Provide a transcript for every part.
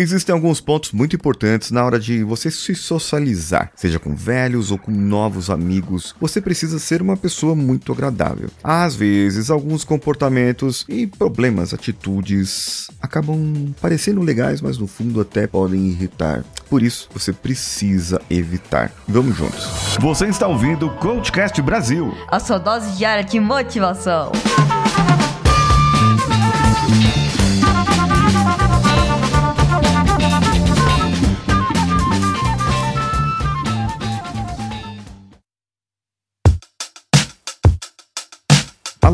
Existem alguns pontos muito importantes na hora de você se socializar, seja com velhos ou com novos amigos. Você precisa ser uma pessoa muito agradável. Às vezes, alguns comportamentos e problemas, atitudes acabam parecendo legais, mas no fundo até podem irritar. Por isso, você precisa evitar. Vamos juntos. Você está ouvindo o Coachcast Brasil. A sua dose diária de motivação.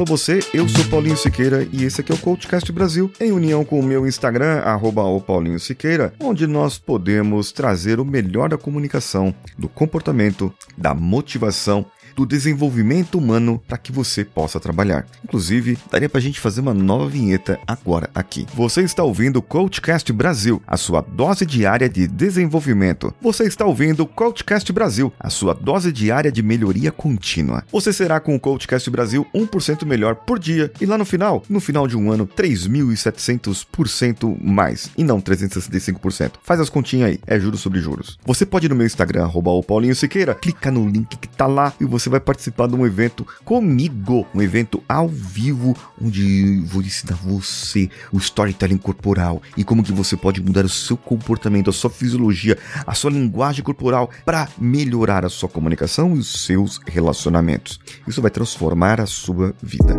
Alô você, eu sou Paulinho Siqueira e esse aqui é o Coachcast Brasil, em união com o meu Instagram, arroba Paulinho Siqueira, onde nós podemos trazer o melhor da comunicação, do comportamento, da motivação do desenvolvimento humano para que você possa trabalhar. Inclusive, daria para a gente fazer uma nova vinheta agora aqui. Você está ouvindo o Coachcast Brasil, a sua dose diária de desenvolvimento. Você está ouvindo o Coachcast Brasil, a sua dose diária de melhoria contínua. Você será com o Coachcast Brasil 1% melhor por dia e lá no final, no final de um ano, 3.700% mais e não 365%. Faz as continhas aí, é juros sobre juros. Você pode ir no meu Instagram, arroba o Paulinho Siqueira, clica no link que tá lá e você você vai participar de um evento comigo, um evento ao vivo, onde vou ensinar você o storytelling corporal e como que você pode mudar o seu comportamento, a sua fisiologia, a sua linguagem corporal para melhorar a sua comunicação e os seus relacionamentos. Isso vai transformar a sua vida.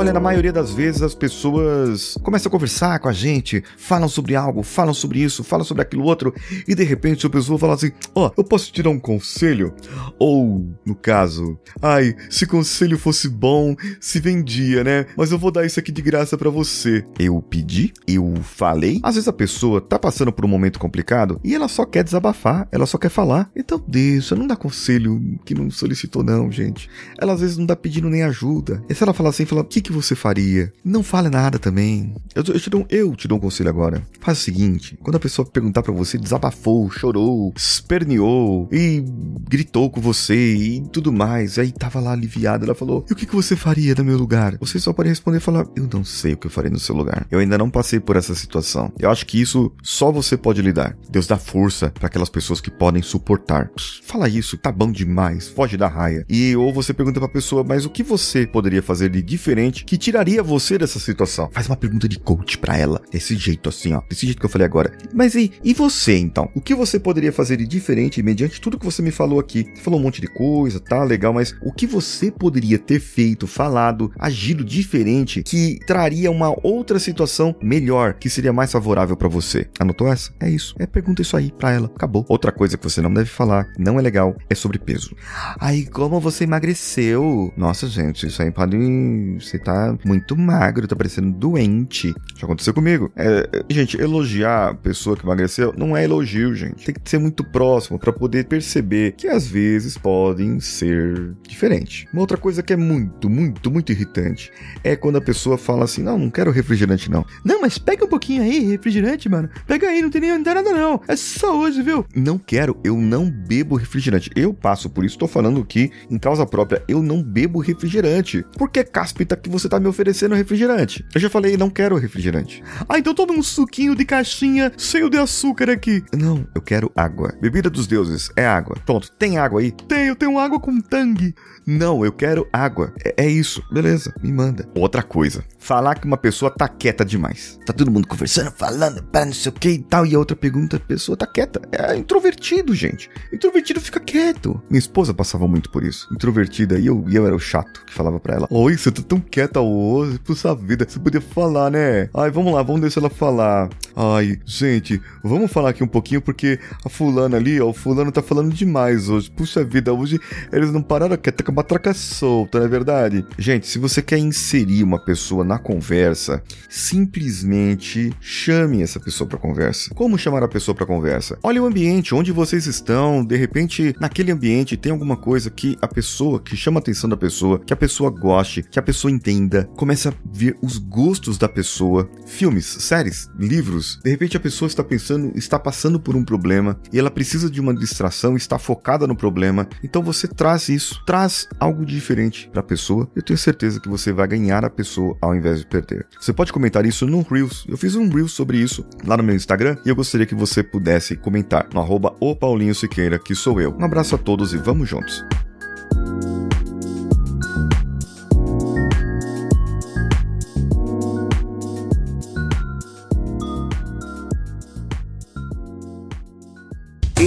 Olha, na maioria das vezes as pessoas começam a conversar com a gente, falam sobre algo, falam sobre isso, falam sobre aquilo outro, e de repente a pessoa fala assim: Ó, oh, eu posso te dar um conselho? Ou, no caso, ai, se conselho fosse bom, se vendia, né? Mas eu vou dar isso aqui de graça para você. Eu pedi? Eu falei? Às vezes a pessoa tá passando por um momento complicado e ela só quer desabafar, ela só quer falar. Então deixa, não dá conselho que não solicitou, não, gente. Ela às vezes não dá pedindo nem ajuda. E se ela falar assim, fala: O que, que que você faria? Não fale nada também. Eu, eu, te, dou, eu te dou um conselho agora. Faz o seguinte: quando a pessoa perguntar para você, desabafou, chorou, esperneou e gritou com você e tudo mais, aí tava lá aliviada, ela falou: E o que, que você faria no meu lugar? Você só pode responder e falar: Eu não sei o que eu faria no seu lugar. Eu ainda não passei por essa situação. Eu acho que isso só você pode lidar. Deus dá força para aquelas pessoas que podem suportar. Fala isso, tá bom demais, foge da raia. E ou você pergunta pra pessoa: Mas o que você poderia fazer de diferente? Que tiraria você dessa situação? Faz uma pergunta de coach para ela, desse jeito assim, ó, desse jeito que eu falei agora. Mas e, e você então? O que você poderia fazer de diferente mediante tudo que você me falou aqui? Você falou um monte de coisa, tá legal, mas o que você poderia ter feito, falado, agido diferente que traria uma outra situação melhor, que seria mais favorável para você? Anotou essa? É isso. É pergunta isso aí para ela. Acabou. Outra coisa que você não deve falar, não é legal, é sobre peso. Aí, como você emagreceu? Nossa, gente, isso aí pode você tá tá muito magro, tá parecendo doente. Já aconteceu comigo. É, gente, elogiar a pessoa que emagreceu não é elogio, gente. Tem que ser muito próximo para poder perceber que às vezes podem ser diferentes. Uma outra coisa que é muito, muito, muito irritante é quando a pessoa fala assim: Não, não quero refrigerante, não. Não, mas pega um pouquinho aí, refrigerante, mano. Pega aí, não tem, nem, não nada, não. É só hoje, viu? Não quero, eu não bebo refrigerante. Eu passo por isso, tô falando que, em causa própria, eu não bebo refrigerante. Porque cáspita que você você tá me oferecendo refrigerante. Eu já falei, não quero refrigerante. Ah, então toma um suquinho de caixinha cheio de açúcar aqui. Não, eu quero água. Bebida dos deuses é água. Pronto, tem água aí? Tenho, tenho água com tangue. Não, eu quero água. É, é, isso. Beleza, me manda. Outra coisa. Falar que uma pessoa tá quieta demais. Tá todo mundo conversando, falando, para não sei o que e tal. E a outra pergunta, a pessoa tá quieta. É introvertido, gente. Introvertido fica quieto. Minha esposa passava muito por isso. Introvertida. E eu, eu era o chato que falava pra ela. Oi, você tá tão quieta hoje. Puxa vida, você podia falar, né? Ai, vamos lá, vamos deixar ela falar. Ai, gente, vamos falar aqui um pouquinho porque a fulana ali, ó, o fulano tá falando demais hoje. Puxa vida, hoje eles não pararam quieta com a matraca solta, não é verdade? Gente, se você quer inserir uma pessoa na conversa, simplesmente chame essa pessoa para conversa. Como chamar a pessoa para conversa? Olha o ambiente onde vocês estão, de repente, naquele ambiente tem alguma coisa que a pessoa, que chama a atenção da pessoa, que a pessoa goste, que a pessoa entenda, comece a ver os gostos da pessoa, filmes, séries, livros, De repente a pessoa está pensando, está passando por um problema e ela precisa de uma distração, está focada no problema. Então você traz isso, traz algo diferente para a pessoa. Eu tenho certeza que você vai ganhar a pessoa ao invés de perder. Você pode comentar isso no Reels. Eu fiz um Reels sobre isso lá no meu Instagram e eu gostaria que você pudesse comentar no arroba o Paulinho Siqueira, que sou eu. Um abraço a todos e vamos juntos.